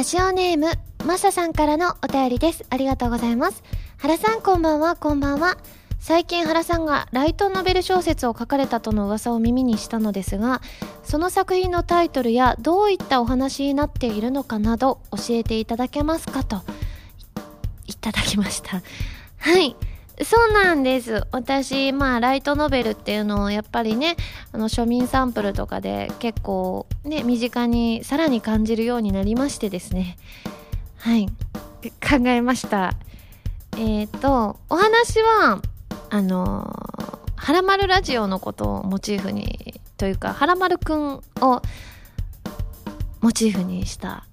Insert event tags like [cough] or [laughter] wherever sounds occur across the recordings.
ラジオネーム、マサさんからのお便りです。ありがとうございます。原さんこんばんは、こんばんは。最近原さんがライトノベル小説を書かれたとの噂を耳にしたのですが、その作品のタイトルやどういったお話になっているのかなど教えていただけますかと、いいただきました。はい。そうなんです。私、まあ、ライトノベルっていうのをやっぱりね、あの、庶民サンプルとかで結構ね、身近にさらに感じるようになりましてですね。はい。考えました。えっ、と、お話は、あの、はらまるラジオのことをモチーフに、というか、はらまるくんをモチーフにした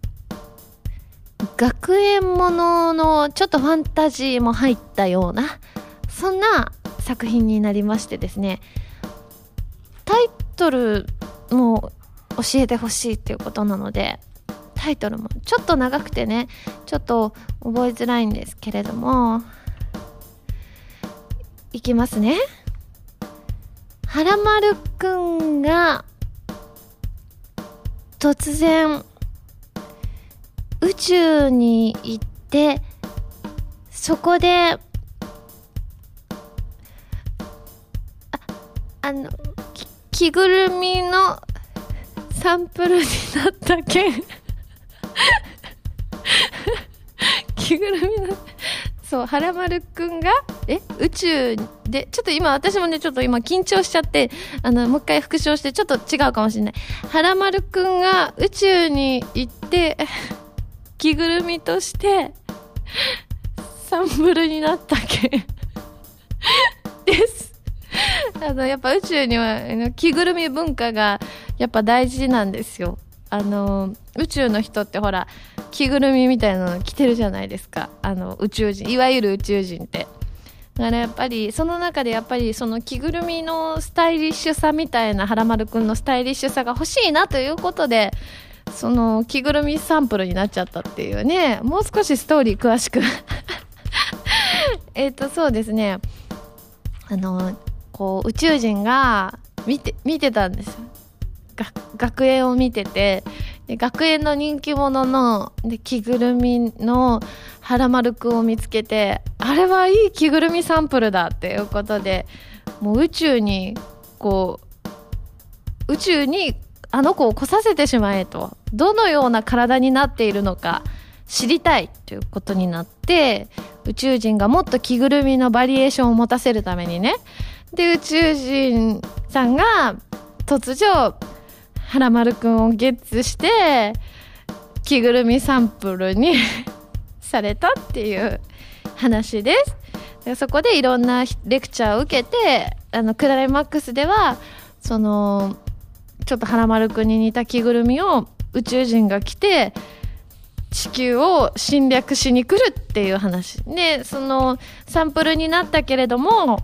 学園もののちょっとファンタジーも入ったようなそんな作品になりましてですねタイトルも教えてほしいっていうことなのでタイトルもちょっと長くてねちょっと覚えづらいんですけれどもいきますね。はらまるくんが突然宇宙に行ってそこでああの着ぐるみのサンプルになった件 [laughs] 着ぐるみのそうはらまるくんがえ宇宙でちょっと今私もねちょっと今緊張しちゃってあのもう一回復唱してちょっと違うかもしれない。はらまるくんが宇宙に行って着ぐるみとしてサンプルになった件です。あのやっぱ宇宙には着ぐるみ文化がやっぱ大事なんですよ。あの宇宙の人ってほら着ぐるみみたいなの着てるじゃないですか。あの宇宙人。いわゆる宇宙人って。だからやっぱりその中でやっぱりその着ぐるみのスタイリッシュさみたいなはらまるくんのスタイリッシュさが欲しいなということでその着ぐるみサンプルになっちゃったっていうね。もう少しストーリー詳しく。[laughs] えっとそうですね。あのこう宇宙人が見て見てたんですよ。学園を見てて。で学園の人気者ので着ぐるみのはらまるくんを見つけてあれはいい着ぐるみサンプルだっていうことでもう宇宙にこう宇宙にあの子を来させてしまえとどのような体になっているのか知りたいということになって宇宙人がもっと着ぐるみのバリエーションを持たせるためにね。で宇宙人さんが突如はらまるくんをゲッツして着ぐるみサンプルに [laughs] されたっていう話です。でそこでいろんなレクチャーを受けてあのクライマックスではそのちょっとはらまるくんに似た着ぐるみを宇宙人が来て地球を侵略しに来るっていう話でそのサンプルになったけれども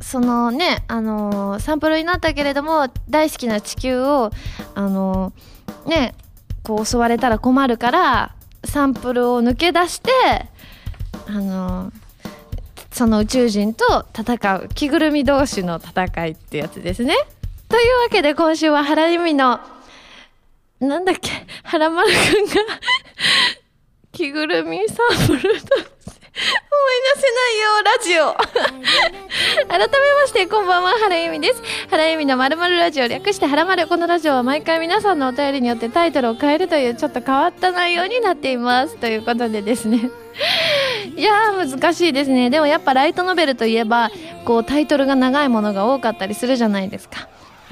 そのね、あのー、サンプルになったけれども大好きな地球をあのー、ねこう襲われたら困るからサンプルを抜け出してあのー、その宇宙人と戦う着ぐるみ同士の戦いってやつですね。というわけで今週は原由美のなんだっけ原丸くんが着ぐるみサンプルと思い出せないよ、ラジオ。改めまして、こんばんは、原由美です。原由美のまるまるラジオ、略して原丸。このラジオは毎回皆さんのお便りによってタイトルを変えるという、ちょっと変わった内容になっています。ということでですね。いやー、難しいですね。でもやっぱライトノベルといえば、こう、タイトルが長いものが多かったりするじゃないですか。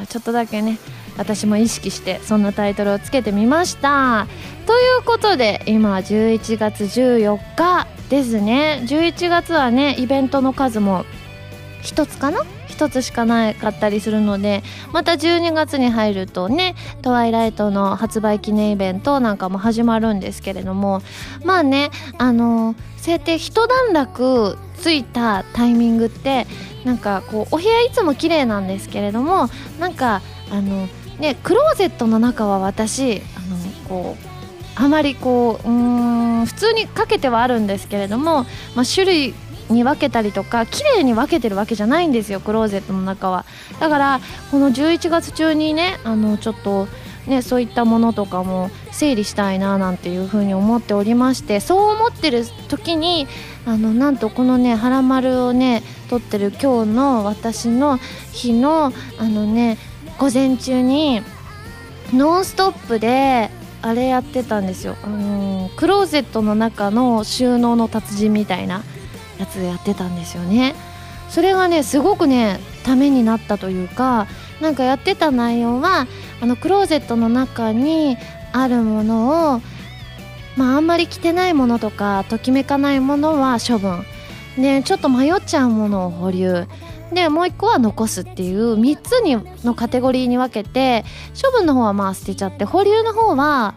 ちょっとだけね、私も意識して、そんなタイトルをつけてみました。ということで、今11月14日ですね。11月はね、イベントの数も1つかな？一つしかなかったりするので、また12月に入るとね、トワイライトの発売記念イベントなんかも始まるんですけれども、まあね、あの、そうやって一段落ついたタイミングって、なんかこう、お部屋いつも綺麗なんですけれども、なんか、あの、ね、クローゼットの中は私、あの、こう、あまりこううん普通にかけてはあるんですけれども、まあ、種類に分けたりとか綺麗に分けてるわけじゃないんですよクローゼットの中はだからこの11月中にねあのちょっとね、そういったものとかも整理したいななんていうふうに思っておりましてそう思ってる時にあのなんとこのね「はらまる」をね撮ってる今日の私の日のあのね午前中に「ノンストップ!」であれやってたんですよ、あのクローゼットの中の収納の達人みたいなやつやってたんですよね。それがねすごくねためになったというかなんかやってた内容はあのクローゼットの中にあるものをまああんまり着てないものとかときめかないものは処分。でちょっと迷っちゃうものを保留。でもう一個は残すっていう3つにのカテゴリーに分けて処分の方はまあ捨てちゃって保留の方は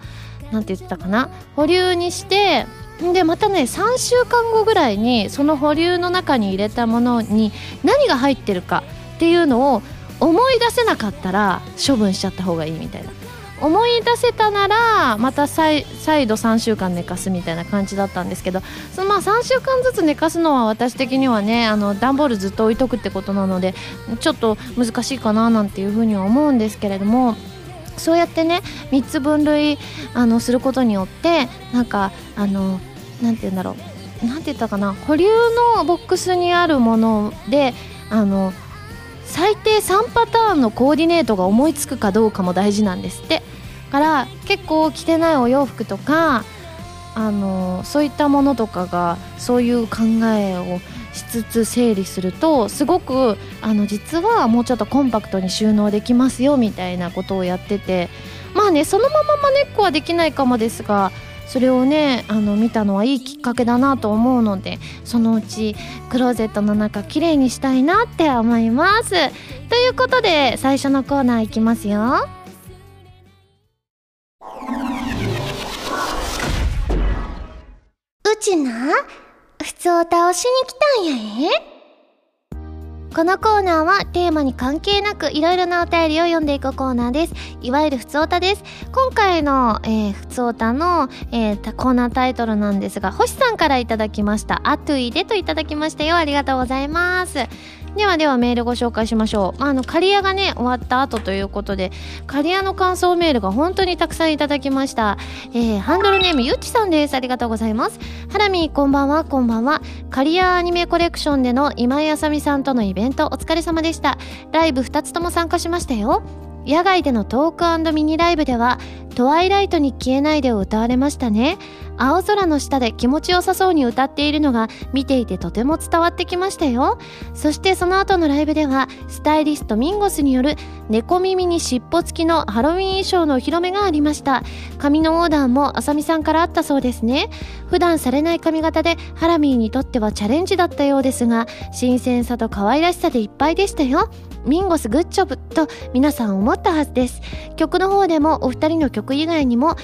何て言ってたかな保留にしてでまたね3週間後ぐらいにその保留の中に入れたものに何が入ってるかっていうのを思い出せなかったら処分しちゃった方がいいみたいな。思い出せたならまた再度3週間寝かすみたいな感じだったんですけどそのまあ3週間ずつ寝かすのは私的にはねあの段ボールずっと置いとくってことなのでちょっと難しいかななんていうふうには思うんですけれどもそうやってね3つ分類あのすることによってなんかあのなんて言うんだろう。なんて言ったかな。保留のボックスにあるものであの最低3パターンのコーディネートが思いつくかどうかも大事なんですって。から結構着てないお洋服とかあのそういったものとかがそういう考えをしつつ整理するとすごくあの実はもうちょっとコンパクトに収納できますよみたいなことをやってて。まあねそのまままねっこはできないかもですがそれをねあの見たのはいいきっかけだなと思うのでそのうちクローゼットの中きれいにしたいなって思います。ということで最初のコーナーいきますよ。うちな普通を倒しに来たんやえ？このコーナーはテーマに関係なくいろいろなお便りを読んでいくコーナーです。いわゆるふつおたです。今回の、えー、ふつおたの、えー、コーナータイトルなんですが、星さんからいただきました。あといでといただきましたよ。ありがとうございます。ではではメールご紹介しましょう。まあ、あの、刈谷がね、終わった後ということで、刈谷の感想メールが本当にたくさんいただきました。えー、ハンドルネームゆっちさんです。ありがとうございます。ハラミこんばんは、こんばんは。刈谷アニメコレクションでの今井あさみさんとのイベントお疲れ様でした。ライブ2つとも参加しましたよ。野外でのトークミニライブでは「トワイライトに消えないで」を歌われましたね。青空の下で気持ちよさそうに歌っているのが見ていてとても伝わってきましたよ。そしてその後のライブではスタイリストミンゴスによる猫耳に尻尾付きのハロウィン衣装のお披露目がありました。髪のオーダーもあさみさんからあったそうですね。普段されない髪型でハラミーにとってはチャレンジだったようですが新鮮さと可愛らしさでいっぱいでしたよ。ミンゴスグッジョブと皆さん思ったはずです。曲の方でもお二人の曲以外にも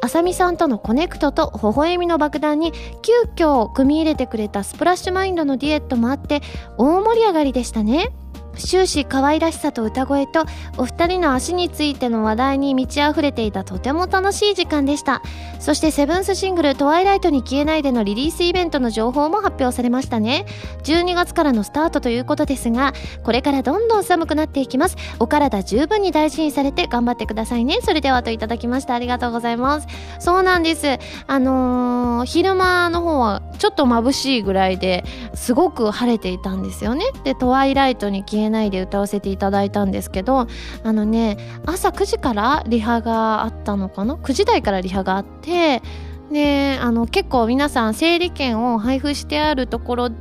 あさみさんとのコネクトと微笑みの爆弾に急遽組み入れてくれたスプラッシュマインドのデュエットもあって大盛り上がりでしたね。終始可愛らしさと歌声とお二人の足についての話題に満ち溢れていたとても楽しい時間でした。そしてセブンスシングル「トワイライトに消えない」でのリリースイベントの情報も発表されましたね。12月からのスタートということですがこれからどんどん寒くなっていきます。お体十分に大事にされて頑張ってくださいね。それではといただきましたありがとうございます。そうなんです。あのー、昼間の方はちょっと眩しいぐらいですごく晴れていたんですよね。でトワイライトに消ええないで歌わせていただいたんですけどあのね朝9時からリハがあったのかな9時台からリハがあってであの結構皆さん整理券を配布してあるところで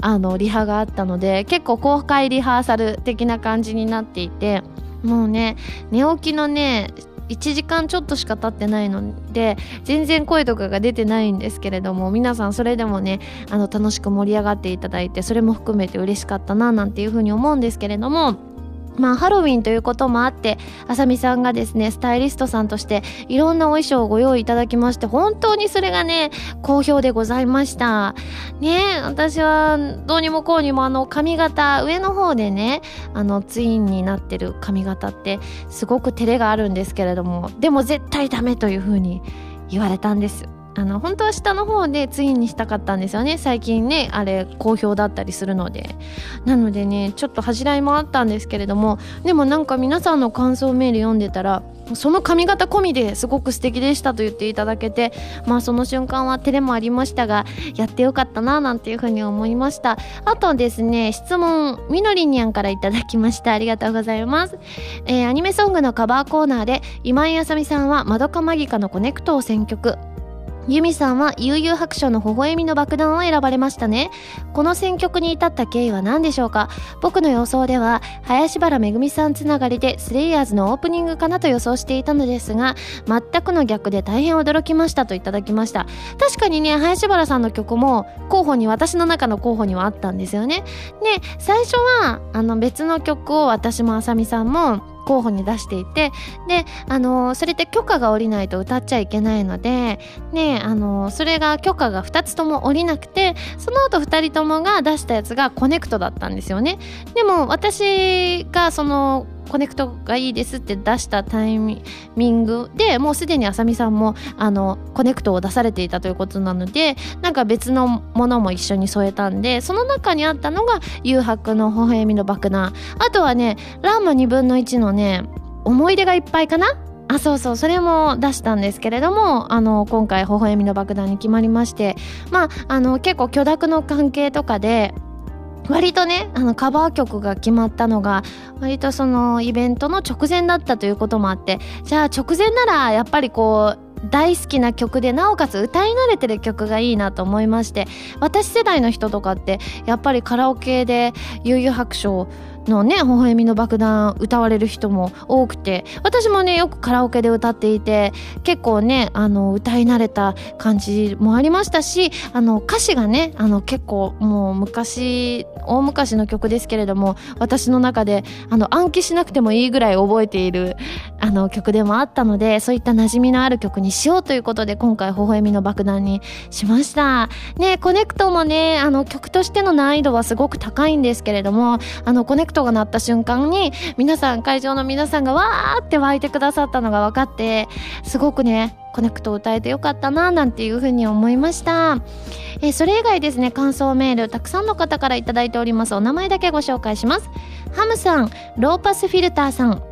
あのリハがあったので結構公開リハーサル的な感じになっていてもうね寝起きのね1時間ちょっとしか経ってないので全然声とかが出てないんですけれども皆さんそれでもねあの楽しく盛り上がっていただいてそれも含めて嬉しかったななんていうふうに思うんですけれどもまあ、ハロウィンということもあって、あさみさんがですね、スタイリストさんとしていろんなお衣装をご用意いただきまして、本当にそれがね、好評でございました。ね私はどうにもこうにもあの髪型、上の方でね、あのツインになってる髪型ってすごく照れがあるんですけれども、でも絶対ダメというふうに言われたんです。あの本当は下の方でツインにしたかったんですよね。最近ねあれ好評だったりするので。なのでねちょっと恥じらいもあったんですけれども。でもなんか皆さんの感想メール読んでたらその髪型込みですごく素敵でしたと言っていただけてまあその瞬間は照れもありましたがやってよかったななんていうふうに思いました。あとですね質問みのりにゃんからいただきました。ありがとうございます、えー、アニメソングのカバーコーナーで今井あさみさんはまどかマギカのコネクトを選曲。ユミさんは悠々白書の微笑みの爆弾を選ばれましたね。この選曲に至った経緯は何でしょうか？僕の予想では、林原めぐみさんつながりでスレイヤーズのオープニングかなと予想していたのですが、全くの逆で大変驚きましたといただきました。確かにね、林原さんの曲も候補に、私の中の候補にはあったんですよね。で、最初は、あの別の曲を私もあさみさんも候補に出していてであのそれって許可が下りないと歌っちゃいけないのでねあのそれが許可が2つとも下りなくてその後2人ともが出したやつがコネクトだったんですよね。でも私がそのコネクトがいいですって出したタイミングでもうすでにあさみさんもあのコネクトを出されていたということなのでなんか別のものも一緒に添えたんでその中にあったのが誘白の微笑みの爆弾。あとはねラーマ2分の1のね思い出がいっぱいかな？あそうそうそれも出したんですけれどもあの今回微笑みの爆弾に決まりましてまああの結構許諾の関係とかで割とねあのカバー曲が決まったのが割とそのイベントの直前だったということもあってじゃあ直前ならやっぱりこう大好きな曲でなおかつ歌い慣れてる曲がいいなと思いまして私世代の人とかってやっぱりカラオケで悠々白書のね、微笑みの爆弾歌われる人も多くて、私もね、よくカラオケで歌っていて、結構ね、あの、歌い慣れた感じもありましたし、あの、歌詞がね、あの、結構もう昔、大昔の曲ですけれども、私の中で、あの、暗記しなくてもいいぐらい覚えている、あの、曲でもあったので、そういった馴染みのある曲にしようということで、今回、微笑みの爆弾にしました。ね、コネクトもね、あの、曲としての難易度はすごく高いんですけれども、あの、コネクトが鳴った瞬間に、皆さん、会場の皆さんがわーって湧いてくださったのが分かって、すごくね、コネクトを歌えてよかったな、なんていうふうに思いました。えそれ以外ですね、感想メール、たくさんの方から頂いております。お名前だけご紹介します。ハムさん、ローパスフィルターさん、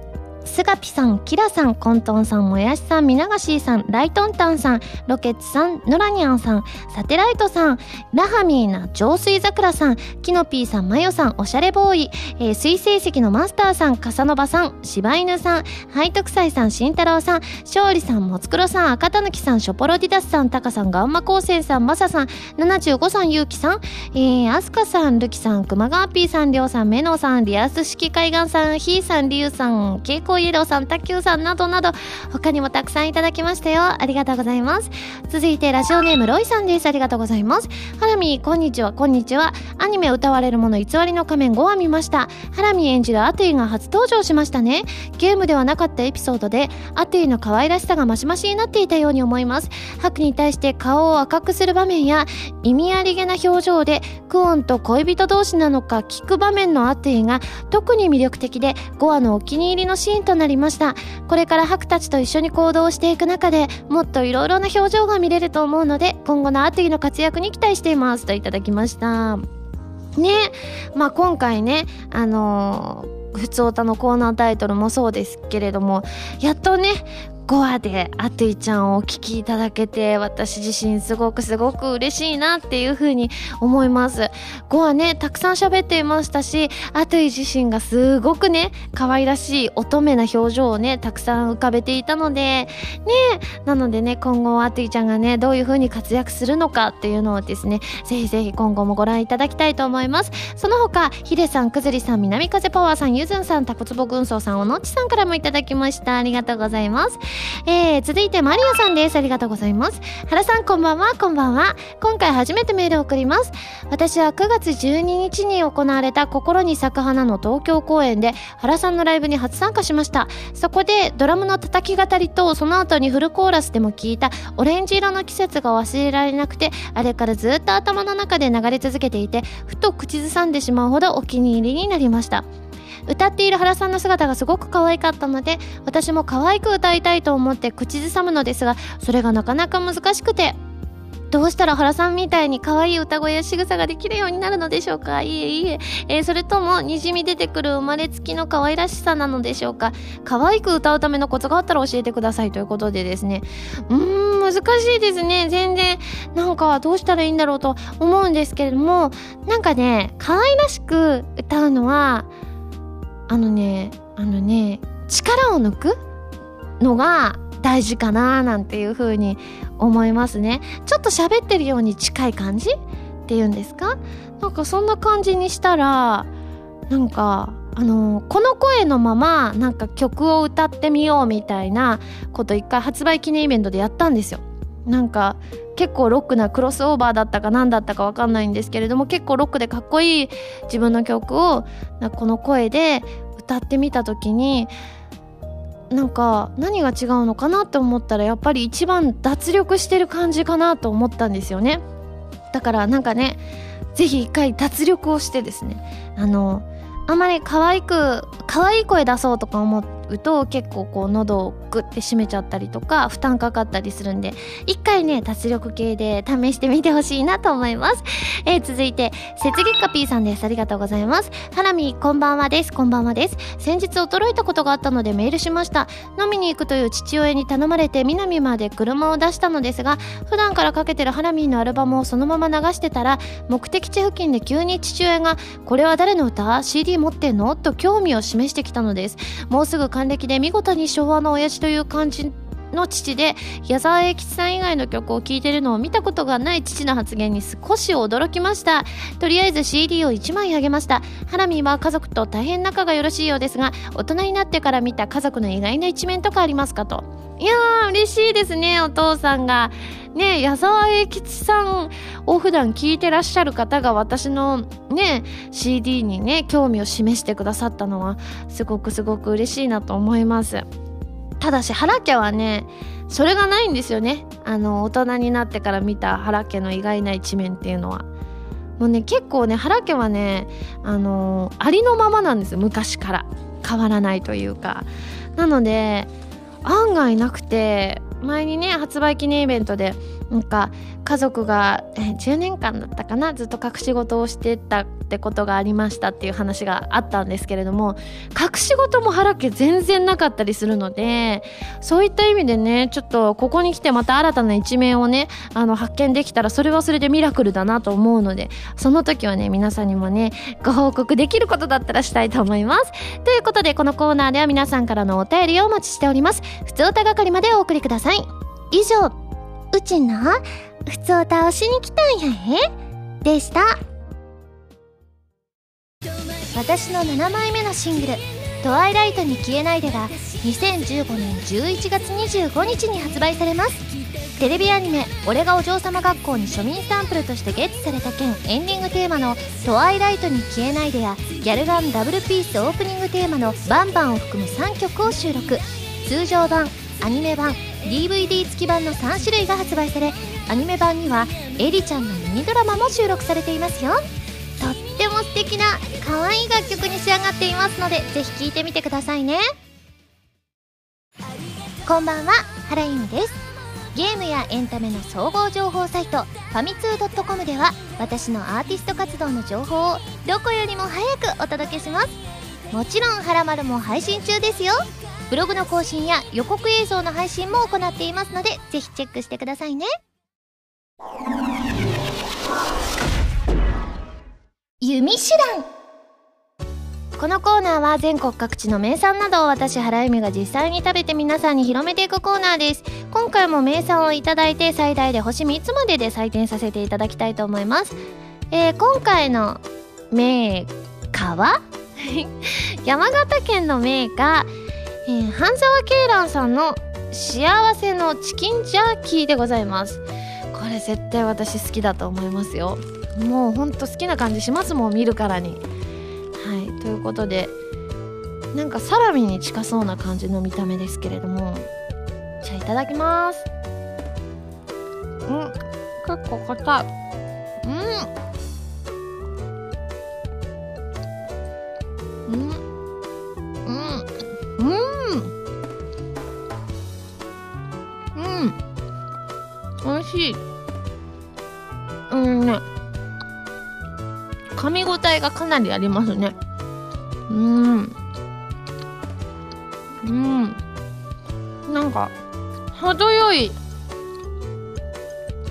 スガピさん、キラさん、コントンさん、もやしさん、みながしーさん、ライトンタンさん、ロケッツさん、ノラニャンさん、サテライトさん、ラハミーナ、浄水桜さん、キノピーさん、マヨさん、おしゃれボーイ、えー、水星石のマスターさん、カサノバさん、柴犬さん、ハイトクサイさん、慎太郎さん、勝利さん、もつくろさん、赤たぬきさん、ショポロディダスさん、タカさん、ガンマ光線さん、マサさん、75さん、ゆうきさん、えー、アスカさん、ルキさん、熊川ピーさん、りょうさん、メノさん、リアス式海岸さん、ヒーさん、リュウさん、ケイコイエローさん、卓球さんなどなど、他にもたくさんいただきましたよ。ありがとうございます。続いて、ラジオネームロイさんです。ありがとうございます。ハラミー、こんにちは、こんにちは。アニメうたわれるもの偽りの仮面5話見ました。ハラミー演じるアトゥイが初登場しましたね。ゲームではなかったエピソードで、アトゥイの可愛らしさがマシマシになっていたように思います。ハクに対して顔を赤くする場面や、意味ありげな表情で、クオンと恋人同士なのか聞く場面のアテイが特に魅力的で、5話のお気に入りのシーンとなりました。これからハクたちと一緒に行動していく中でもっといろいろな表情が見れると思うので今後のアーティの活躍に期待しています。といただきました。ね。まあ今回ねあのー、普通歌のコーナータイトルもそうですけれどもやっとね5話でアトゥイちゃんをお聞きいただけて私自身すごくすごく嬉しいなっていうふうに思います。5話ねたくさん喋っていましたしアトゥイ自身がすごくね可愛らしい乙女な表情をねたくさん浮かべていたのでねなのでね今後アトゥイちゃんがねどういうふうに活躍するのかっていうのをですねぜひぜひ今後もご覧いただきたいと思います。その他ヒデさんくずりさん南風パワーさんゆずんさんタコツボ軍曹さんおのっちさんからもいただきました。ありがとうございます。えー、続いてマリアさんです。ありがとうございます。原さんこんばんは、こんばんは。今回初めてメールを送ります。私は9月12日に行われた心に咲く花の東京公演で原さんのライブに初参加しました。そこでドラムの叩き語りとその後にフルコーラスでも聞いたオレンジ色の季節が忘れられなくて、あれからずっと頭の中で流れ続けていて、ふと口ずさんでしまうほどお気に入りになりました。歌っている原さんの姿がすごく可愛かったので私も可愛く歌いたいと思って口ずさむのですがそれがなかなか難しくてどうしたら原さんみたいに可愛い歌声や仕草ができるようになるのでしょうか？いえいえ。えー、それとも、滲み出てくる生まれつきの可愛らしさなのでしょうか？可愛く歌うためのコツがあったら教えてくださいということでですね。うーん、難しいですね。全然、なんかどうしたらいいんだろうと思うんですけれども、なんかね、可愛らしく歌うのは、あのね、あのね、力を抜くのが大事かななんていう風に思いますね。ちょっと喋ってるように近い感じっていうんですか？なんかそんな感じにしたら、なんか、あのこの声のままなんか曲を歌ってみようみたいなこと一回発売記念イベントでやったんですよ。なんか結構ロックなクロスオーバーだったか何だったか分かんないんですけれども結構ロックでかっこいい自分の曲をこの声で歌ってみた時になんか何が違うのかなって思ったらやっぱり一番脱力してる感じかなと思ったんですよね。だからなんかね是非一回脱力をしてですねあのあんまり可愛く可愛い声出そうとか思ってうと結構こう喉をグッて締めちゃったりとか負担かかったりするんで一回ね脱力系で試してみてほしいなと思います、えー、続いて雪月花 P さんです。ありがとうございます。ハラミこんばんはです。こんばんはです。先日驚いたことがあったのでメールしました。飲みに行くという父親に頼まれて南まで車を出したのですが普段からかけてるハラミーのアルバムをそのまま流してたら目的地付近で急に父親がこれは誰の歌？CD 持ってんの？と興味を示してきたのです。もうすぐ還暦で見事に昭和の親父という感じの父で矢沢永吉さん以外の曲を聴いてるのを見たことがない父の発言に少し驚きました。とりあえず CD を1枚あげました。ハラミは家族と大変仲がよろしいようですが大人になってから見た家族の意外な一面とかありますかと。いやー嬉しいですねお父さんが。ね矢沢永吉さんを普段聴いてらっしゃる方が私のね CD にね興味を示してくださったのはすごくすごく嬉しいなと思います。ただし原家はねそれがないんですよね。あの大人になってから見た原家の意外な一面っていうのは。もうね結構ね原家はねあのありのままなんですよ。昔から。変わらないというか。なので案外なくて前にね発売記念イベントでなんか家族が、10年間だったかなずっと隠し事をしてたってことがありましたっていう話があったんですけれども隠し事も腹家全然なかったりするのでそういった意味でねちょっとここに来てまた新たな一面をねあの発見できたらそれはそれでミラクルだなと思うのでその時はね皆さんにもねご報告できることだったらしたいと思います。ということでこのコーナーでは皆さんからのお便りをお待ちしております。普通歌係までお送りください。以上。うちな、普通歌をしに来たんやえでした。私の7枚目のシングル「トワイライトに消えないで」が2015年11月25日に発売されます。テレビアニメ「俺がお嬢様学校」に庶民サンプルとしてゲットされた件エンディングテーマの「トワイライトに消えないで」やギャルガンダブルピースオープニングテーマの「バンバン」を含む3曲を収録。通常版アニメ版 DVD 付き版の3種類が発売されアニメ版にはエリちゃんのミニドラマも収録されていますよ。とっても素敵な可愛い楽曲に仕上がっていますのでぜひ聴いてみてくださいね。こんばんは原由美です。ゲームやエンタメの総合情報サイトファミツー .com では私のアーティスト活動の情報をどこよりも早くお届けします。もちろん「はらまる」も配信中ですよ。ブログの更新や予告映像の配信も行っていますのでぜひチェックしてくださいね。弓手段。このコーナーは全国各地の名産などを私原由美が実際に食べて皆さんに広めていくコーナーです。今回も名産をいただいて最大で星3つまでで採点させていただきたいと思います、えー、今回のメーカーは？[laughs] 山形県のメーカーえー、半沢鶏卵さんの幸せのチキンジャーキーでございます。これ絶対私好きだと思いますよ。もうほんと好きな感じしますもん見るからに。はいということでなんかサラミに近そうな感じの見た目ですけれども。じゃあいただきます。うん結構硬いうん。うん。しいうんね。噛み応えがかなりありますね。うん。うん。なんか程よい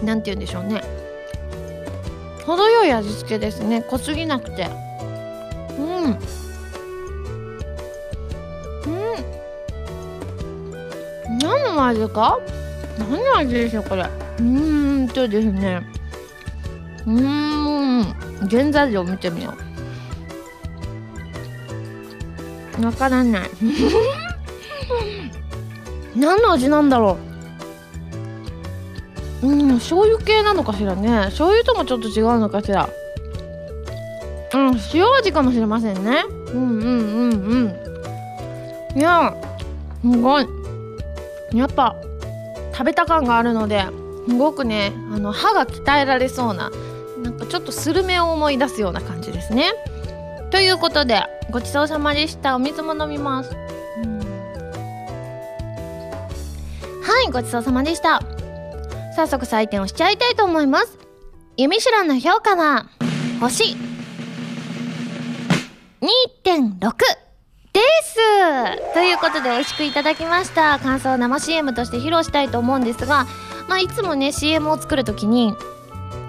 なんて言うんでしょうね。程よい味付けですね。濃すぎなくて。うん。うん。何の味か？何の味でしょうこれ。うーんとですね。うん原材料見てみよう。わからない。[laughs] 何の味なんだろう。うん醤油系なのかしらね。醤油ともちょっと違うのかしら。うん塩味かもしれませんね。うんうんうんうん。いやすごい。やっぱ食べた感があるので。すごくねあの歯が鍛えられそうななんかちょっとスルメを思い出すような感じですね。ということでごちそうさまでした。お水も飲みます。はいごちそうさまでした。早速採点をしちゃいたいと思います。ユミシュランの評価は星。2.6です。ということで美味しくいただきました。感想を生 CM として披露したいと思うんですが、まあ、いつもね CM を作る時に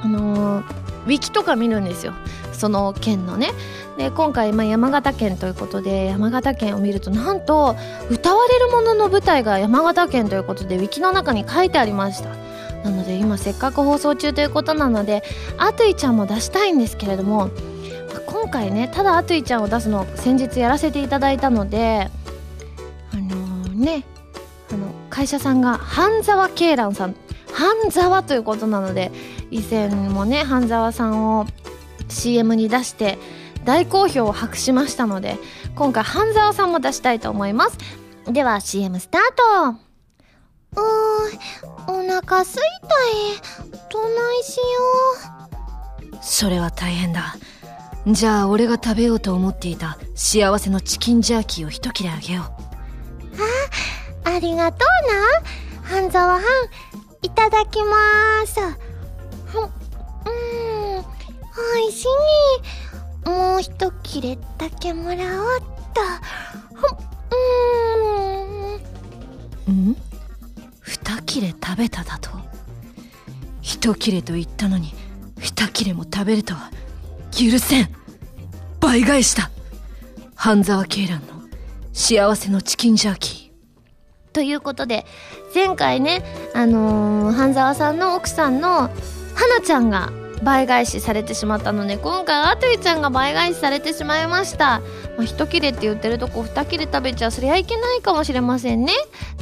あのー、ウィキとか見るんですよ。その県のね。で今回、まあ、山形県ということで山形県を見るとなんと歌われるものの舞台が山形県ということでウィキの中に書いてありました。なので今せっかく放送中ということなのでアトゥイちゃんも出したいんですけれども今回ねただアトゥイちゃんを出すのを先日やらせていただいたのであのー、ねあの会社さんが半沢鶏卵さん半沢ということなので以前もね半沢さんを CM に出して大好評を博しましたので今回半沢さんも出したいと思います。では CM スタート。うーんお腹すいたい。どないしよう。それは大変だ。じゃあ俺が食べようと思っていた幸せのチキンジャーキーを一切れあげよう。あありがとうな。半沢はんいただきます。ふうん。おいしい。もう一切れだけもらおうっと。うん。ん。二切れ食べただと。一切れと言ったのに二切れも食べるとは許せん。倍返しだ半沢鶏卵の幸せのチキンジャーキー。ということで前回ねあのー、半沢さんの奥さんの花ちゃんが倍返しされてしまったので今回アトゥイちゃんが倍返しされてしまいました。まあ、一切れって言ってるとこ二切れ食べちゃそりゃいけないかもしれませんね。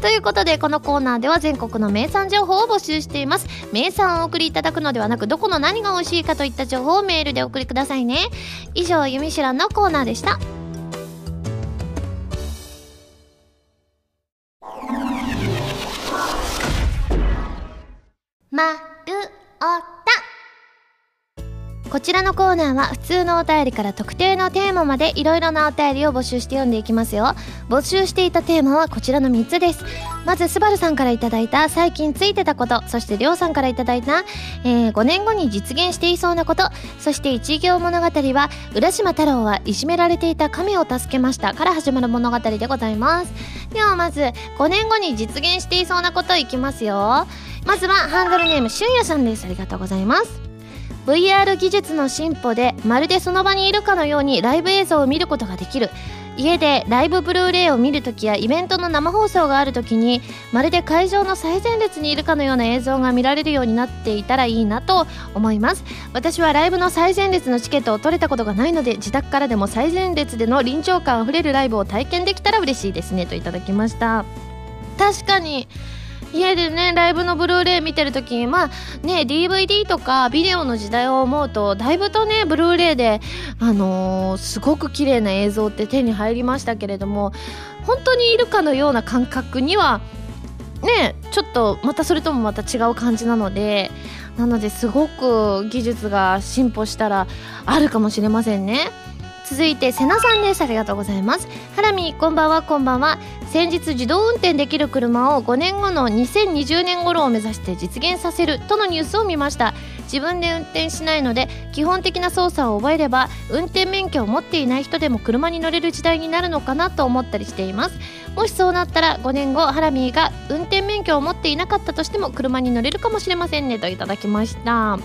ということでこのコーナーでは全国の名産情報を募集しています。名産をお送りいただくのではなくどこの何が美味しいかといった情報をメールでお送りくださいね。以上「ゆみしらん」のコーナーでした。まるおこちらのコーナーは普通のお便りから特定のテーマまでいろいろなお便りを募集して読んでいきますよ。募集していたテーマはこちらの3つです。まずスバルさんからいただいた最近ついてたことそしてりょうさんからいただいた、えー、5年後に実現していそうなことそして一行物語は浦島太郎はいじめられていた亀を助けましたから始まる物語でございます。ではまず5年後に実現していそうなこといきますよ。まずはハンドルネームしゅんやさんです。ありがとうございます。VR 技術の進歩でまるでその場にいるかのようにライブ映像を見ることができる。家でライブブルーレイを見るときやイベントの生放送があるときにまるで会場の最前列にいるかのような映像が見られるようになっていたらいいなと思います。私はライブの最前列のチケットを取れたことがないので自宅からでも最前列での臨場感あふれるライブを体験できたら嬉しいですねといただきました。確かに家でねライブのブルーレイ見てる時にまあね DVD とかビデオの時代を思うとだいぶとねブルーレイであのー、すごく綺麗な映像って手に入りましたけれども本当にいるかのような感覚にはねちょっとまたそれともまた違う感じなのでなのですごく技術が進歩したらあるかもしれませんね。続いて瀬名さんです。ありがとうございます。ハラミこんばんは。こんばんは。先日自動運転できる車を5年後の2020年頃を目指して実現させるとのニュースを見ました。自分で運転しないので基本的な操作を覚えれば運転免許を持っていない人でも車に乗れる時代になるのかなと思ったりしています。もしそうなったら5年後ハラミーが運転免許を持っていなかったとしても車に乗れるかもしれませんねといただきました。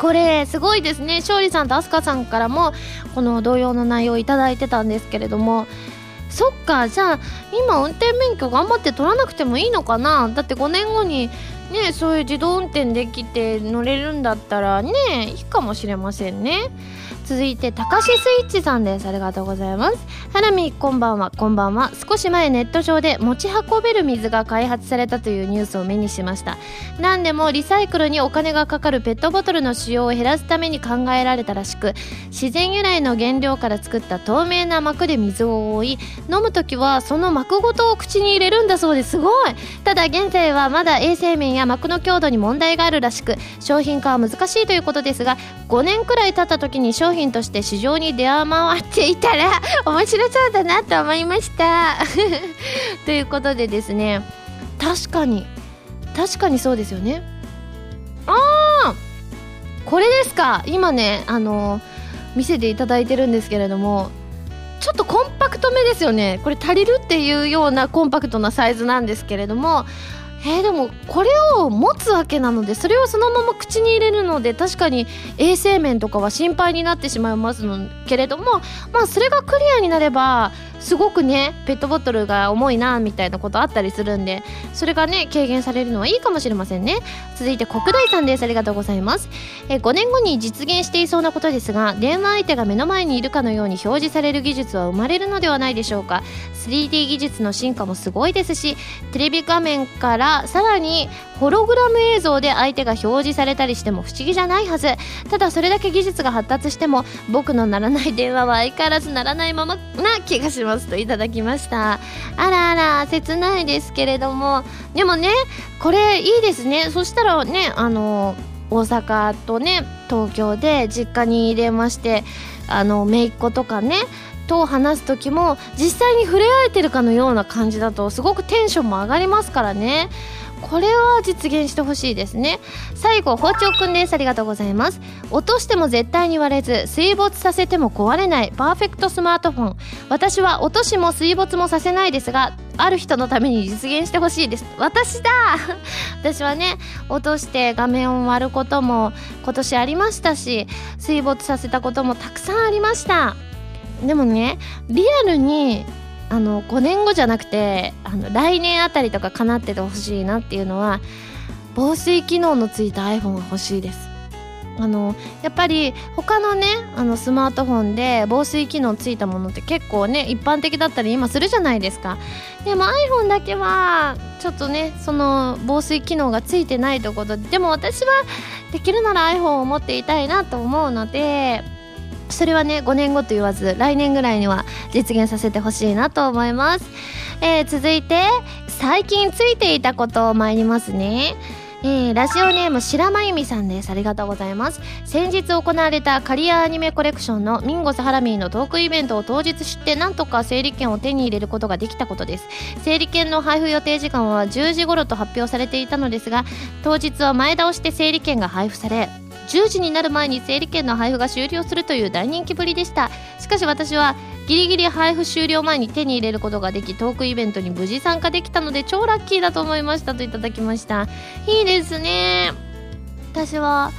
これすごいですね。勝利さんと飛鳥さんからもこの同様の内容をいただいてたんですけれども。そっかじゃあ今運転免許頑張って取らなくてもいいのかな。だって5年後にねそういう自動運転できて乗れるんだったらねいいかもしれませんね。続いてたかしスイッチさんです。ありがとうございます。ハラミこんばんは。こんばんは。少し前ネット上で持ち運べる水が開発されたというニュースを目にしました。何でもリサイクルにお金がかかるペットボトルの使用を減らすために考えられたらしく自然由来の原料から作った透明な膜で水を覆い飲む時はその膜ごとを口に入れるんだそうです。すごい。ただ現在はまだ衛生面や膜の強度に問題があるらしく商品化は難しいということですが5年くらい経った時に商品として市場に出回っていたら [laughs] 面白そうだなと思いました。[laughs] ということでですね確かに確かにそうですよね。ああこれですか。今ねあの見せていただいてるんですけれどもちょっとコンパクトめですよね。これ足りるっていうようなコンパクトなサイズなんですけれどもえー、でもこれを持つわけなのでそれをそのまま口に入れるので確かに衛生面とかは心配になってしまいますのけれどもまあそれがクリアになればすごくねペットボトルが重いなみたいなことあったりするんでそれがね軽減されるのはいいかもしれませんね。続いて国大さんです。ありがとうございます。え5年後に実現していそうなことですが電話相手が目の前にいるかのように表示される技術は生まれるのではないでしょうか。3D 技術の進化もすごいですしテレビ画面からさらにホログラム映像で相手が表示されたりしても不思議じゃないはず。ただそれだけ技術が発達しても僕の鳴らない電話は相変わらず鳴らないままな気がしますといただきました。あらあら切ないですけれども。でもねこれいいですね。そしたらねあの大阪とね東京で実家に入れましてあの姪っ子とかねと話す時も実際に触れ合えてるかのような感じだとすごくテンションも上がりますからね。これは実現してほしいですね。最後包丁くんです。ありがとうございます。落としても絶対に割れず水没させても壊れないパーフェクトスマートフォン。私は落としも水没もさせないですがある人のために実現してほしいです。私だ！[laughs] 私はね落として画面を割ることも今年ありましたし水没させたこともたくさんありました。でもねリアルにあの5年後じゃなくてあの来年あたりとか叶っててほしいなっていうのは防水機能のついた iPhone が欲しいです。あのやっぱり他のねあのスマートフォンで防水機能ついたものって結構ね一般的だったり今するじゃないですか。でも iPhone だけはちょっとねその防水機能がついてないということででも私はできるなら iPhone を持っていたいなと思うのでそれはね5年後と言わず来年ぐらいには実現させてほしいなと思います、えー、続いて最近ついていたことを参りますね。えー、ラジオネーム白真由美さんです。ありがとうございます。先日行われたカリアアニメコレクションのミンゴスハラミーのトークイベントを当日知ってなんとか整理券を手に入れることができたことです。整理券の配布予定時間は10時頃と発表されていたのですが当日は前倒して整理券が配布され10時になる前に整理券の配布が終了するという大人気ぶりでした。しかし私はギリギリ配布終了前に手に入れることができトークイベントに無事参加できたので超ラッキーだと思いましたといただきました。いいですね。私は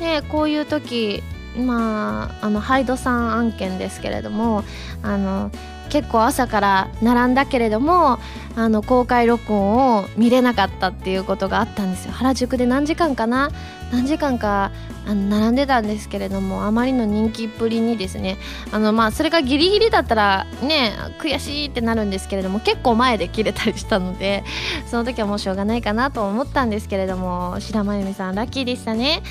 ねこういう時まああのハイドさん案件ですけれどもあの結構朝から並んだけれどもあの公開録音を見れなかったっていうことがあったんですよ。原宿で何時間かな？何時間かあの並んでたんですけれどもあまりの人気っぷりにですね。あのまあそれがギリギリだったらね悔しいってなるんですけれども結構前で切れたりしたので [laughs] その時はもうしょうがないかなと思ったんですけれども白真由美さんラッキーでしたね。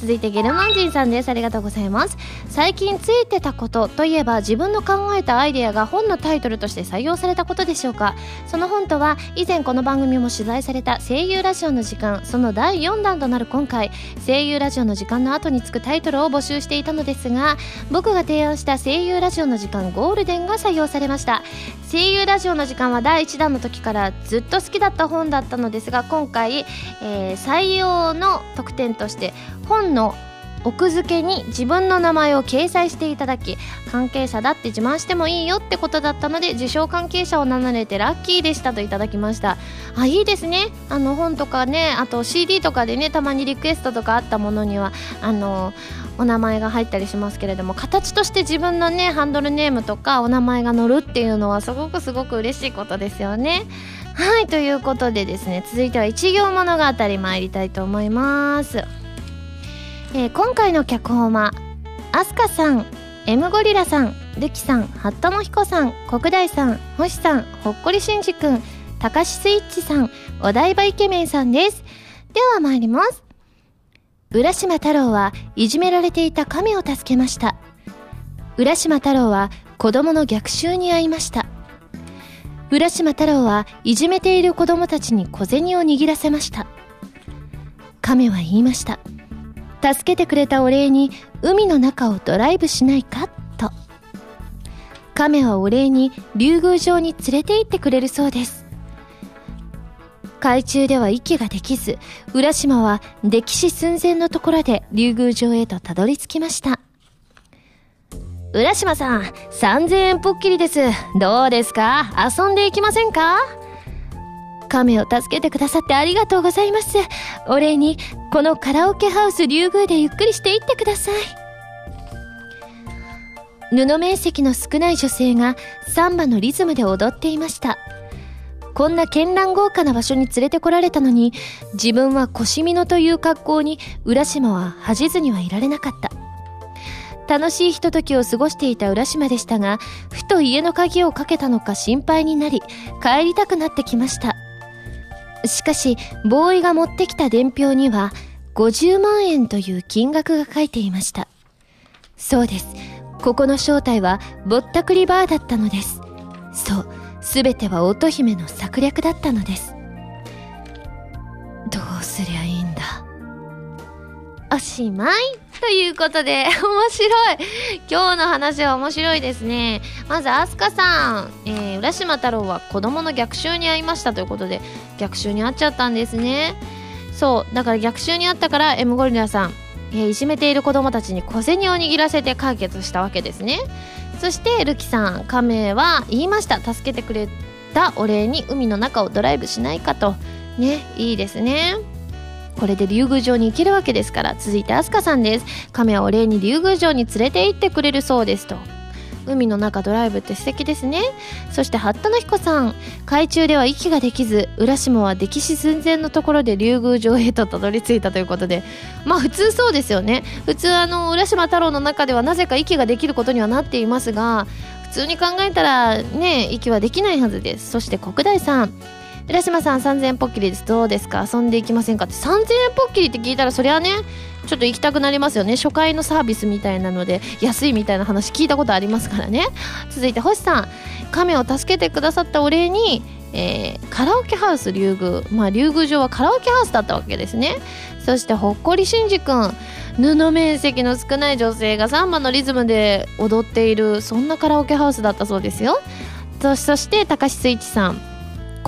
続いてゲルマン人さんです。ありがとうございます。最近ついてたことといえば自分の考えたアイデアが本のタイトルとして採用されたことでしょうか？その本とは以前この番組も取材された声優ラジオの時間その第4弾となる今回声優ラジオの時間の後につくタイトルを募集していたのですが僕が提案した声優ラジオの時間ゴールデンが採用されました。声優ラジオの時間は第1弾の時からずっと好きだった本だったのですが今回、えー採用の特典として本の奥付けに自分の名前を掲載していただき関係者だって自慢してもいいよってことだったので受賞関係者を名乗れてラッキーでしたといただきました。あいいですね。あの本とかねあと CD とかでねたまにリクエストとかあったものにはあのお名前が入ったりしますけれども形として自分のねハンドルネームとかお名前が載るっていうのはすごくすごく嬉しいことですよね。はいということでですね続いては一行物語参りたいと思います。えー今回の脚本はアスカさん M ゴリラさんルキさんハットの彦さん国大さん星さんほっこりしんじくんたかしスイッチさんお台場イケメンさんです。では参ります。浦島太郎はいじめられていた亀を助けました。浦島太郎は子供の逆襲に遭いました。浦島太郎はいじめている子供たちに小銭を握らせました。亀は言いました。助けてくれたお礼に海の中をドライブしないか？と。亀はお礼に竜宮城に連れて行ってくれるそうです。海中では息ができず浦島は溺死寸前のところで竜宮城へとたどり着きました。浦島さん3000円ぽっきりです。どうですか？遊んでいきませんか？亀を助けてくださってありがとうございます。お礼にこのカラオケハウス竜宮でゆっくりしていってください。布面積の少ない女性がサンバのリズムで踊っていました。こんな絢爛豪華な場所に連れてこられたのに自分は腰みのという格好に浦島は恥じずにはいられなかった。楽しいひとときを過ごしていた浦島でしたがふと家の鍵をかけたのか心配になり帰りたくなってきました。しかし、ボーイが持ってきた伝票には、50万円という金額が書いていました。そうです。ここの正体は、ぼったくりバーだったのです。そう、すべては乙姫の策略だったのです。どうすりゃいいんだ。おしまいということで、[laughs] 面白い今日の話は面白いですね。まず、アスカさん、えー、浦島太郎は子供の逆襲に遭いましたということで、逆襲に遭っちゃったんですね。そう、だから逆襲に遭ったから、エムゴリラさん、えーいじめている子供たちに小銭を握らせて解決したわけですね。そして、ルキさん、カメは言いました。助けてくれたお礼に海の中をドライブしないかと。ね、いいですね。これで竜宮城に行けるわけですから続いてアスカさんです。亀はお礼に竜宮城に連れて行ってくれるそうですと。海の中ドライブって素敵ですね。そして八田の彦さん。海中では息ができず浦島は溺死寸前のところで竜宮城へとたどり着いたということで。まあ普通そうですよね。普通あの浦島太郎の中ではなぜか息ができることにはなっていますが普通に考えたらね息はできないはずです。そして国大さん。浦島さん3000円ポッキリですどうですか？遊んでいきませんかって。3000円ポッキリって聞いたらそりゃねちょっと行きたくなりますよね。初回のサービスみたいなので安いみたいな話聞いたことありますからね。続いて星さん亀を助けてくださったお礼に、えーカラオケハウス竜宮まあ竜宮城はカラオケハウスだったわけですね。そしてほっこりしんじくん布面積の少ない女性がサンバのリズムで踊っているそんなカラオケハウスだったそうですよ。そそして高橋スイッチさん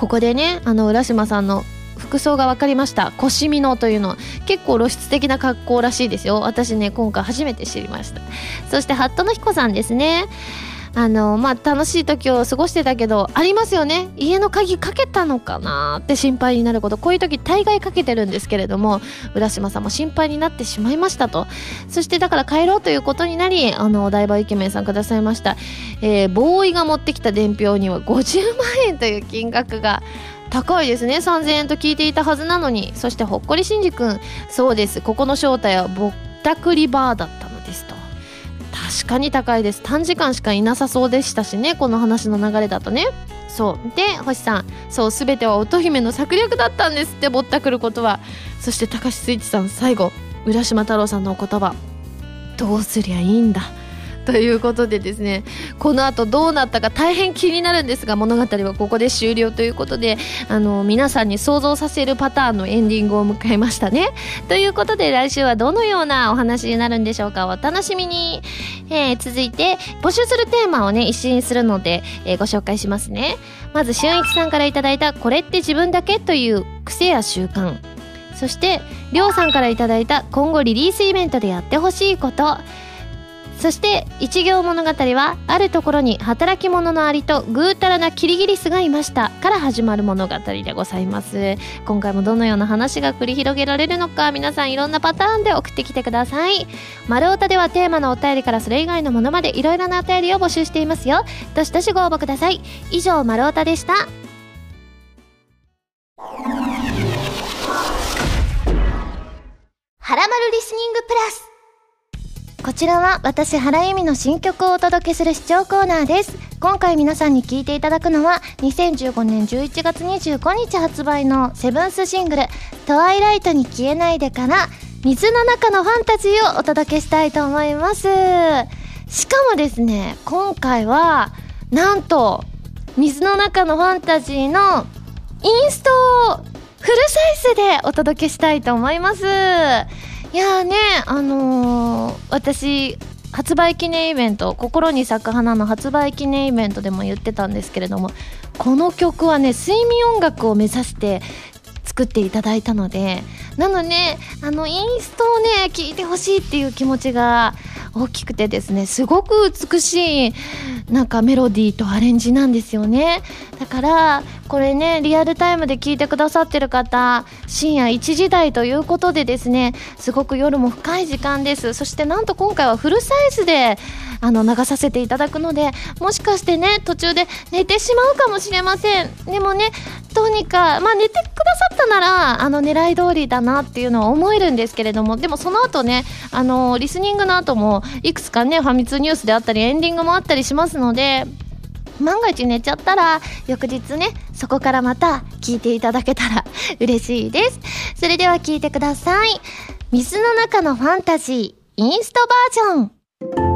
ここでねあの浦島さんの服装が分かりました。腰身のというの結構露出的な格好らしいですよ。私ね今回初めて知りました。そしてハットの彦さんですね。あのまあ楽しい時を過ごしてたけどありますよね。家の鍵かけたのかなって心配になること。こういう時大概かけてるんですけれども浦島さんも心配になってしまいましたと。そしてだから帰ろうということになりあのお台場イケメンさんくださいました、えーボーイが持ってきた伝票には50万円という金額が高いですね。3000円と聞いていたはずなのに。そしてほっこりしんじくん。そうです。ここの正体はぼったくりバーだったのですと。確かに高いです。短時間しかいなさそうでしたしねこの話の流れだとね。そう。で星さん。そう全ては乙姫の策略だったんですってぼったくることは。そして高橋スイッチさん最後。浦島太郎さんのお言葉。どうすりゃいいんだ。ということでですねこの後どうなったか大変気になるんですが物語はここで終了ということであの皆さんに想像させるパターンのエンディングを迎えましたね。ということで来週はどのようなお話になるんでしょうか。お楽しみに、えー、続いて募集するテーマをね一新するので、えー、ご紹介しますね。まず俊一さんから頂いたこれって自分だけという癖や習慣。そしてりょうさんから頂いた今後リリースイベントでやってほしいこと。そして一行物語はあるところに働き者のアリとぐうたらなキリギリスがいましたから始まる物語でございます。今回もどのような話が繰り広げられるのか皆さんいろんなパターンで送ってきてください。丸太ではテーマのお便りからそれ以外のものまでいろいろなお便りを募集していますよ。どしどしご応募ください。以上丸太でした。はらまるリスニングプラス。こちらは私原由美の新曲をお届けする視聴コーナーです。今回皆さんに聴いていただくのは2015年11月25日発売のセブンスシングル「トワイライトに消えないで」から水の中のファンタジーをお届けしたいと思います。しかもですね今回はなんと水の中のファンタジーのインストをフルサイズでお届けしたいと思います。いやねあのー、私発売記念イベント「心に咲く花」の発売記念イベントでも言ってたんですけれどもこの曲はね睡眠音楽を目指して作っていただいたのでなのであのインストをね聴いてほしいっていう気持ちが大きくてですねすごく美しいなんかメロディーとアレンジなんですよね。だからこれねリアルタイムで聞いてくださってる方深夜1時台ということでですねすごく夜も深い時間です。そしてなんと今回はフルサイズであの流させていただくのでもしかしてね途中で寝てしまうかもしれません。でもねどうにかまあ寝てくださったならあの狙い通りだななっていうのは思えるんですけれどもでもその後ねあのリスニングの後もいくつかねファミ通ニュースであったりエンディングもあったりしますので万が一寝ちゃったら翌日ねそこからまた聞いていただけたら [laughs] 嬉しいです。それでは聞いてください。水の中のファンタジーインストバージョン。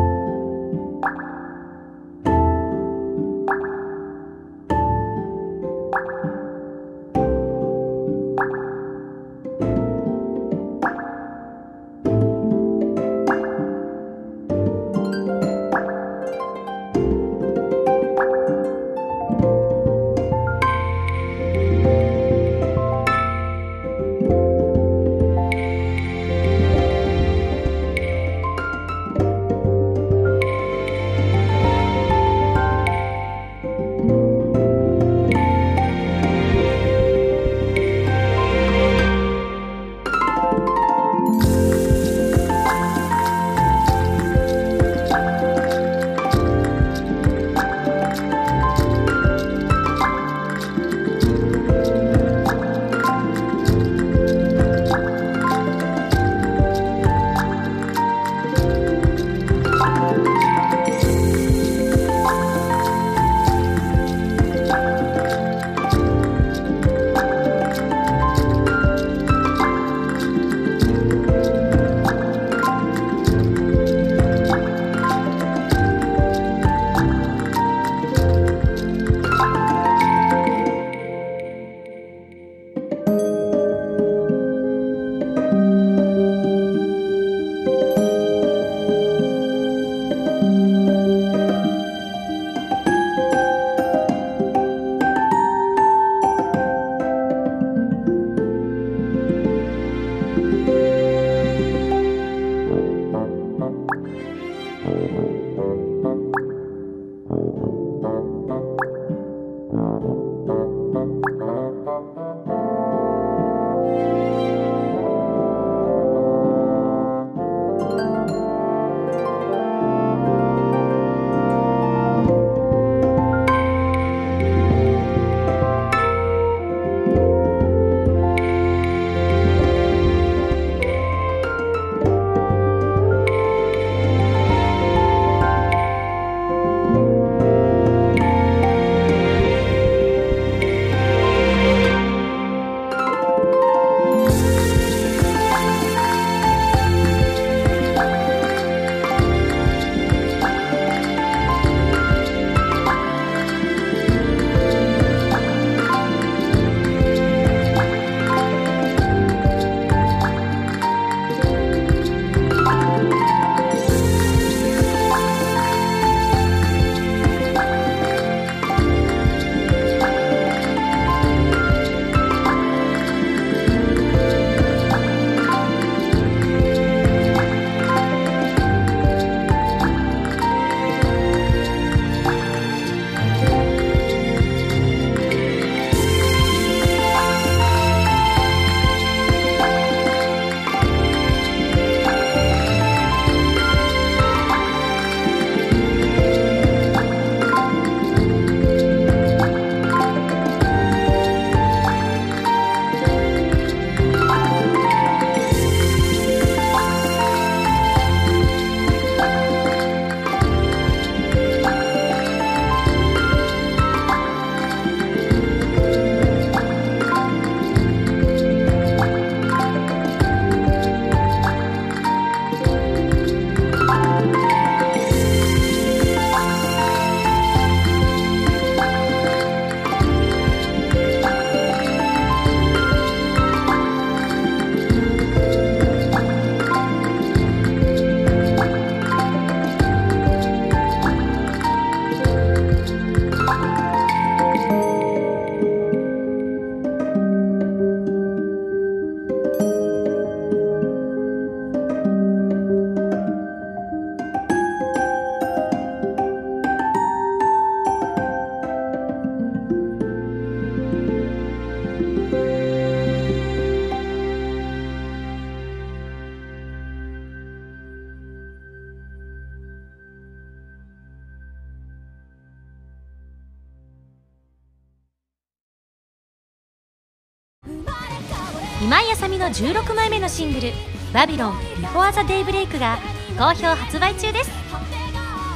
16枚目のシングル「Babylon before the daybreak」が好評発売中です。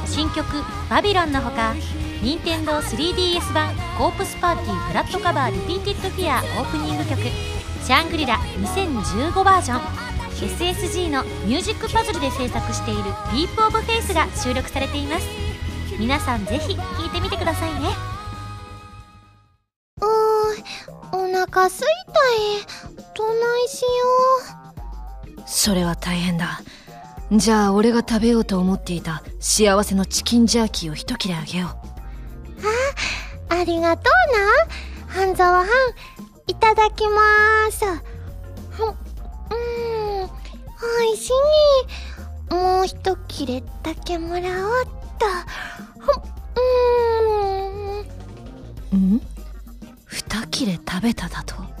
新曲「Babylon」のほか任天堂 3DS 版コープスパーティー Blood Covered Repeated Fear オープニング曲「シャングリラ2015バージョン」SSG のミュージックパズルで制作している「 Deep of Faith」が収録されています。皆さんぜひ聴いてみてくださいね。うーん、お腹すいたい。どないしよそれは大変だじゃあ俺が食べようと思っていた幸せのチキンジャーキーを一切れあげようう。ありがとうな。半沢はん、いただきまーす。うーん、おいしい。もう一切れだけもらおうっと。うーん。ん？二切れ食べただと？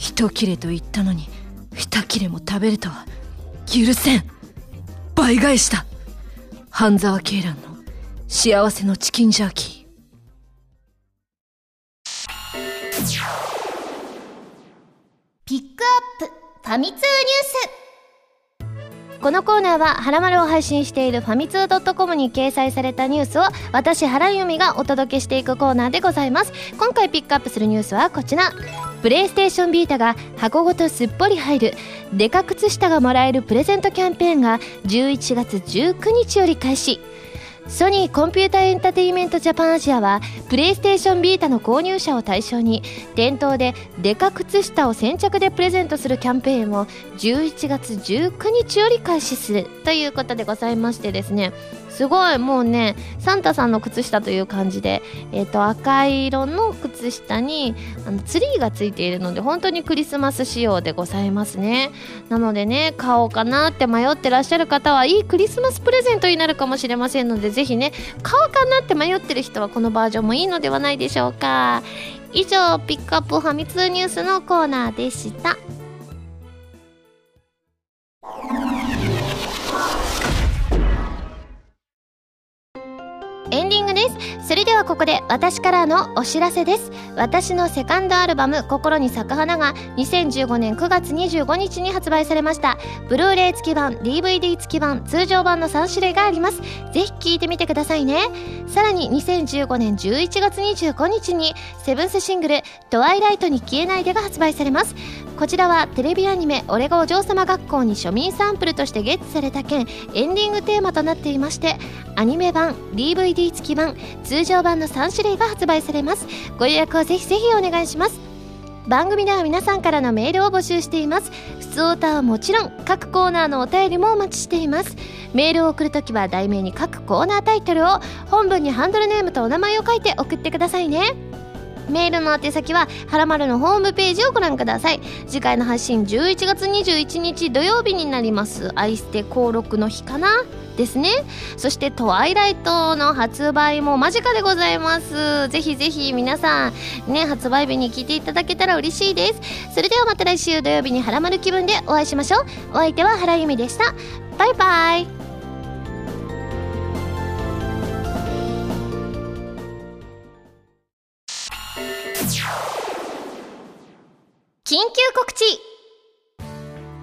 一切れと言ったのに二切れも食べるとは許せん。倍返しだ半沢鶏卵の幸せのチキンジャーキー。ピックアップファミ通ニュース。このコーナーは「はらまる」を配信しているファミツー .com に掲載されたニュースを私原由美がお届けしていくコーナーでございます。今回ピックアップするニュースはこちら。プレイステーションヴィータが箱ごとすっぽり入るデカ靴下がもらえるプレゼントキャンペーンが11月19日より開始。ソニーコンピュータエンタテインメントジャパンアジアはプレイステーションヴィータの購入者を対象に店頭ででか靴下を先着でプレゼントするキャンペーンを11月19日より開始するということでございましてですねすごいもうねサンタさんの靴下という感じで、えー、と赤色の靴下にあのツリーがついているので本当にクリスマス仕様でございますね。なのでね買おうかなって迷ってらっしゃる方はいいクリスマスプレゼントになるかもしれませんのでぜひね買おうかなって迷ってる人はこのバージョンもいいのではないでしょうか。以上ピックアップファミ通ニュースのコーナーでした。ここで私からのお知らせです。私のセカンドアルバム「心に咲く花」が2015年9月25日に発売されました。ブルーレイ付き版 DVD 付き版通常版の3種類があります。ぜひ聴いてみてくださいね。さらに2015年11月25日にセブンスシングル「トワイライトに消えないで」が発売されます。こちらはテレビアニメ「俺がお嬢様学校」に庶民サンプルとしてゲットされた件。エンディングテーマとなっていましてアニメ版 DVD 付き版通常版の3種類が発売されます。ご予約をぜひぜひお願いします。番組では皆さんからのメールを募集しています。普通オターはもちろん各コーナーのお便りもお待ちしています。メールを送るときは題名に各コーナータイトルを本文にハンドルネームとお名前を書いて送ってくださいね。メールの宛先ははらまるのホームページをご覧ください。次回の発信11月21日土曜日になります。愛して登録の日かな？ですね。そして「トワイライト」の発売も間近でございます。ぜひぜひ皆さんね発売日に聞いていただけたら嬉しいです。それではまた来週土曜日にはらまる気分でお会いしましょう。お相手は原由美でした。バイバイ。緊急告知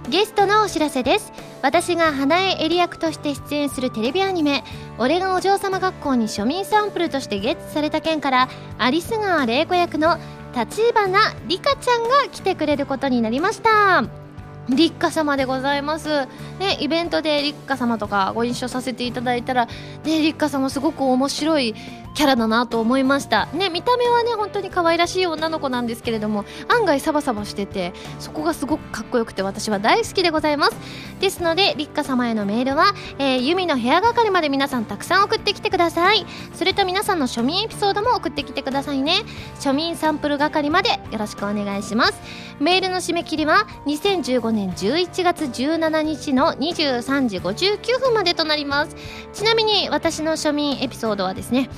ゲストのお知らせです。私が花江エリ役として出演するテレビアニメ「俺がお嬢様学校」に庶民サンプルとしてゲットされた件から有栖川玲子役の立花梨花ちゃんが来てくれることになりました。立花様でございます、ね、イベントで立花様とかご一緒させていただいたら、ね、立花様すごく面白いキャラだなと思いました、ね、見た目はね本当に可愛らしい女の子なんですけれども案外サバサバしててそこがすごくかっこよくて私は大好きでございます。ですので立花様へのメールは、えー、ユミの部屋係まで皆さんたくさん送ってきてください。それと皆さんの庶民エピソードも送ってきてくださいね。庶民サンプル係までよろしくお願いします。メールの締め切りは2015年11月17日の23時59分までとなります。ちなみに私の庶民エピソードはですね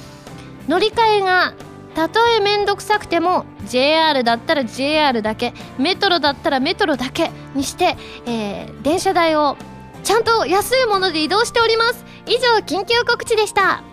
乗り換えがたとえ面倒くさくても JR だったら JR だけメトロだったらメトロだけにして、えー電車代をちゃんと安いもので移動しております。以上緊急告知でした。